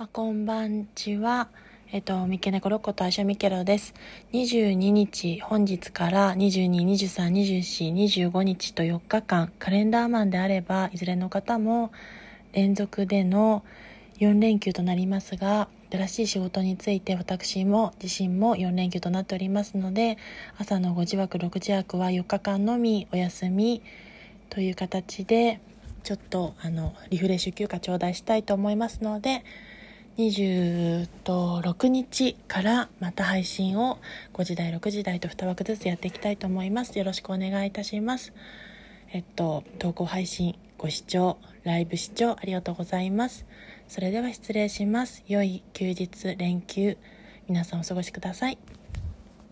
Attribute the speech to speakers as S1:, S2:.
S1: あこんばんちは。えっと、三毛猫ロッコと相性ミケロです。22日、本日から22、23、24、25日と4日間、カレンダーマンであれば、いずれの方も連続での4連休となりますが、新しい仕事について私も自身も4連休となっておりますので、朝の5時枠、6時枠は4日間のみお休みという形で、ちょっとあのリフレッシュ休暇頂戴したいと思いますので、26日からまた配信を5時台6時台と2枠ずつやっていきたいと思います。よろしくお願いいたします。えっと投稿配信ご視聴ライブ視聴ありがとうございます。それでは失礼します。良い休日連休皆さんお過ごしください。